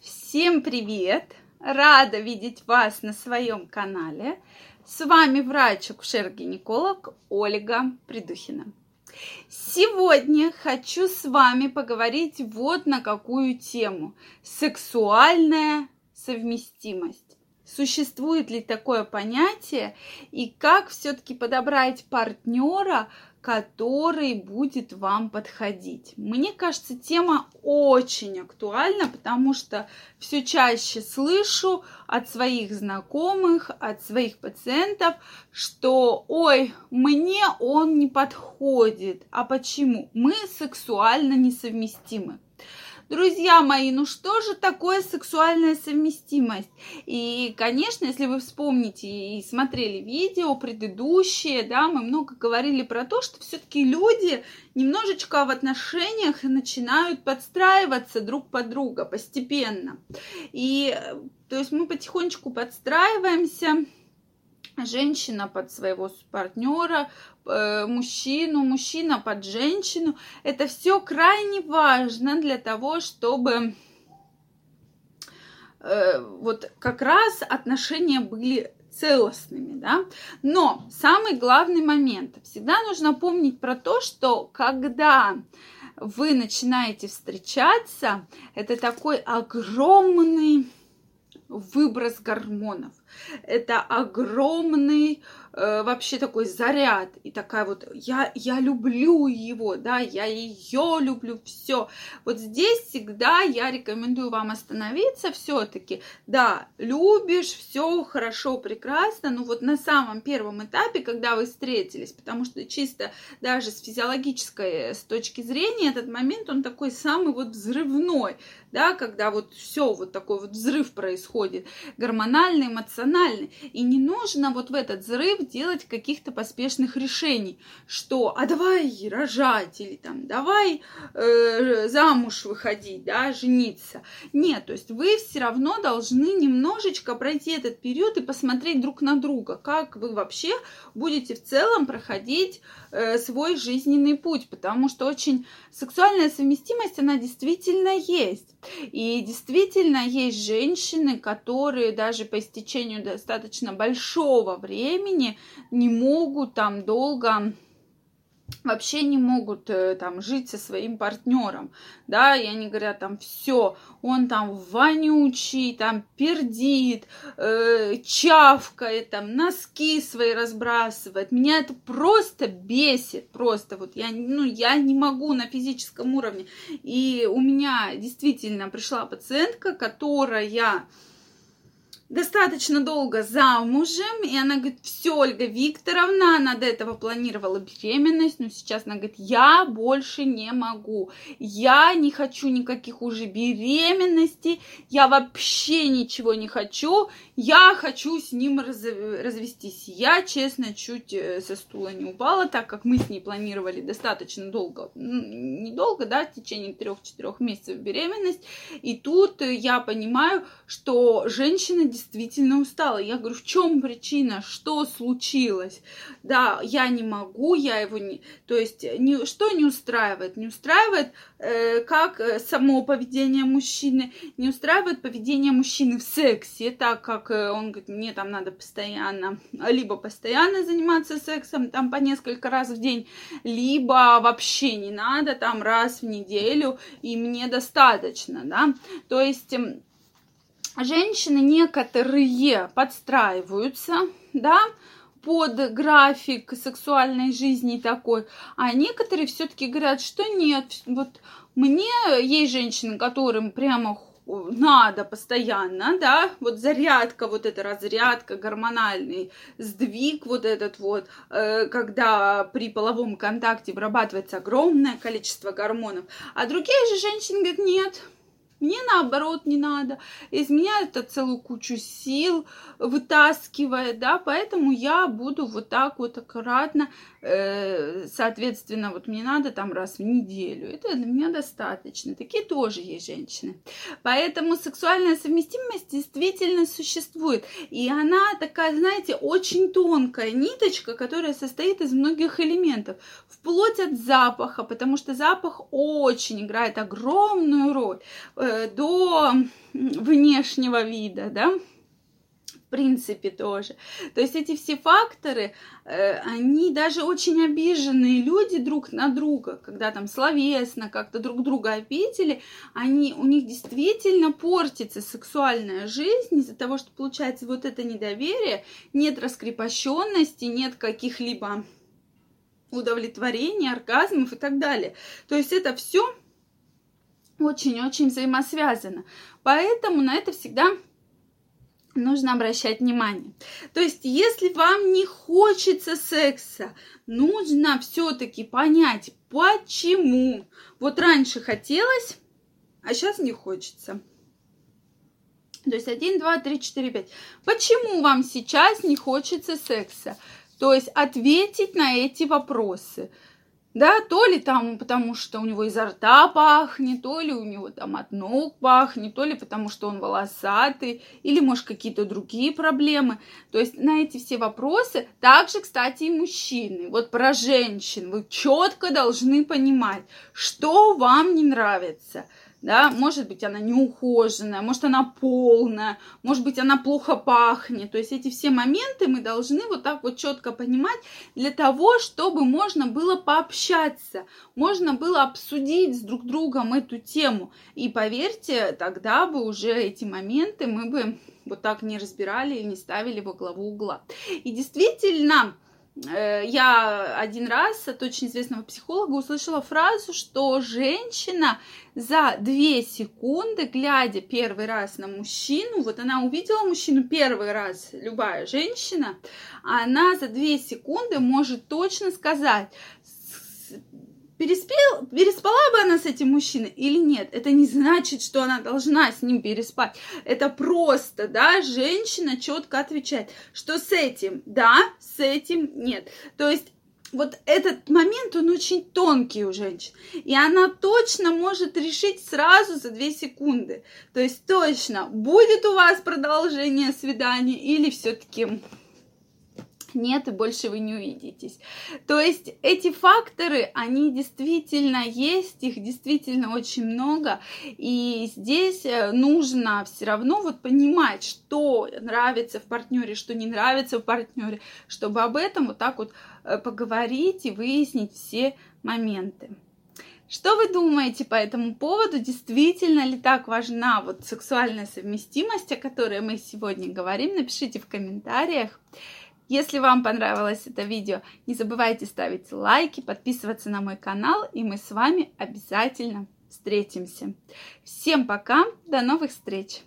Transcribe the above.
Всем привет! Рада видеть вас на своем канале. С вами врач-акушер-гинеколог Ольга Придухина. Сегодня хочу с вами поговорить вот на какую тему. Сексуальная совместимость. Существует ли такое понятие и как все-таки подобрать партнера, который будет вам подходить. Мне кажется, тема очень актуальна, потому что все чаще слышу от своих знакомых, от своих пациентов, что ой, мне он не подходит. А почему? Мы сексуально несовместимы. Друзья мои, ну что же такое сексуальная совместимость? И, конечно, если вы вспомните и смотрели видео предыдущие, да, мы много говорили про то, что все-таки люди немножечко в отношениях начинают подстраиваться друг под друга постепенно. И, то есть мы потихонечку подстраиваемся, женщина под своего партнера, э, мужчину, мужчина под женщину. Это все крайне важно для того, чтобы э, вот как раз отношения были целостными, да. Но самый главный момент, всегда нужно помнить про то, что когда вы начинаете встречаться, это такой огромный выброс гормонов. Это огромный э, вообще такой заряд и такая вот я я люблю его, да, я ее люблю, все. Вот здесь всегда я рекомендую вам остановиться все-таки. Да, любишь, все хорошо, прекрасно, но вот на самом первом этапе, когда вы встретились, потому что чисто даже с физиологической с точки зрения этот момент он такой самый вот взрывной, да, когда вот все вот такой вот взрыв происходит, гормональный, эмоциональный, и не нужно вот в этот взрыв делать каких-то поспешных решений, что а давай рожать или там давай э, замуж выходить, да, жениться. Нет, то есть вы все равно должны немножечко пройти этот период и посмотреть друг на друга, как вы вообще будете в целом проходить э, свой жизненный путь, потому что очень сексуальная совместимость, она действительно есть. И действительно есть женщины, которые даже по истечению достаточно большого времени не могут там долго вообще не могут э, там жить со своим партнером, да, и они говорят там все, он там вонючий, там пердит, э, чавкает, там носки свои разбрасывает, меня это просто бесит, просто вот я, ну, я не могу на физическом уровне, и у меня действительно пришла пациентка, которая достаточно долго замужем, и она говорит, все, Ольга Викторовна, она до этого планировала беременность, но сейчас она говорит, я больше не могу, я не хочу никаких уже беременностей, я вообще ничего не хочу, я хочу с ним раз, развестись. Я, честно, чуть э, со стула не упала, так как мы с ней планировали достаточно долго, недолго, да, в течение трех-четырех месяцев беременность, и тут я понимаю, что женщина действительно действительно устала. Я говорю, в чем причина, что случилось? Да, я не могу, я его не... То есть, не... что не устраивает? Не устраивает э, как э, само поведение мужчины, не устраивает поведение мужчины в сексе, так как э, он говорит, мне там надо постоянно, либо постоянно заниматься сексом, там по несколько раз в день, либо вообще не надо, там раз в неделю, и мне достаточно, да. То есть эм, женщины некоторые подстраиваются, да, под график сексуальной жизни такой, а некоторые все-таки говорят, что нет, вот мне есть женщины, которым прямо надо постоянно, да, вот зарядка, вот эта разрядка, гормональный сдвиг вот этот вот, э, когда при половом контакте вырабатывается огромное количество гормонов, а другие же женщины говорят, нет, мне наоборот не надо. Из меня это целую кучу сил вытаскивает, да, поэтому я буду вот так вот аккуратно, э, соответственно, вот мне надо там раз в неделю. Это для меня достаточно. Такие тоже есть женщины. Поэтому сексуальная совместимость действительно существует. И она такая, знаете, очень тонкая ниточка, которая состоит из многих элементов. Вплоть от запаха, потому что запах очень играет огромную роль Э, до внешнего вида, да, принципе тоже. То есть эти все факторы, э, они даже очень обиженные люди друг на друга, когда там словесно как-то друг друга обидели, они, у них действительно портится сексуальная жизнь из-за того, что получается вот это недоверие, нет раскрепощенности, нет каких-либо удовлетворения, оргазмов и так далее. То есть это все очень-очень взаимосвязано. Поэтому на это всегда нужно обращать внимание. То есть, если вам не хочется секса, нужно все-таки понять, почему. Вот раньше хотелось, а сейчас не хочется. То есть 1, 2, 3, 4, 5. Почему вам сейчас не хочется секса? То есть ответить на эти вопросы да, то ли там потому, что у него изо рта пахнет, то ли у него там от ног пахнет, то ли потому, что он волосатый, или, может, какие-то другие проблемы. То есть на эти все вопросы, также, кстати, и мужчины, вот про женщин, вы четко должны понимать, что вам не нравится – да, может быть, она неухоженная, может, она полная, может быть, она плохо пахнет. То есть эти все моменты мы должны вот так вот четко понимать для того, чтобы можно было пообщаться, можно было обсудить с друг другом эту тему. И поверьте, тогда бы уже эти моменты мы бы вот так не разбирали и не ставили во главу угла. И действительно, я один раз от очень известного психолога услышала фразу, что женщина за две секунды, глядя первый раз на мужчину, вот она увидела мужчину первый раз, любая женщина, она за две секунды может точно сказать, переспел, переспала бы она с этим мужчиной или нет, это не значит, что она должна с ним переспать. Это просто, да, женщина четко отвечает, что с этим да, с этим нет. То есть вот этот момент, он очень тонкий у женщин. И она точно может решить сразу за две секунды. То есть точно, будет у вас продолжение свидания или все-таки нет, и больше вы не увидитесь. То есть эти факторы, они действительно есть, их действительно очень много, и здесь э, нужно все равно вот понимать, что нравится в партнере, что не нравится в партнере, чтобы об этом вот так вот э, поговорить и выяснить все моменты. Что вы думаете по этому поводу? Действительно ли так важна вот сексуальная совместимость, о которой мы сегодня говорим? Напишите в комментариях. Если вам понравилось это видео, не забывайте ставить лайки, подписываться на мой канал, и мы с вами обязательно встретимся. Всем пока, до новых встреч!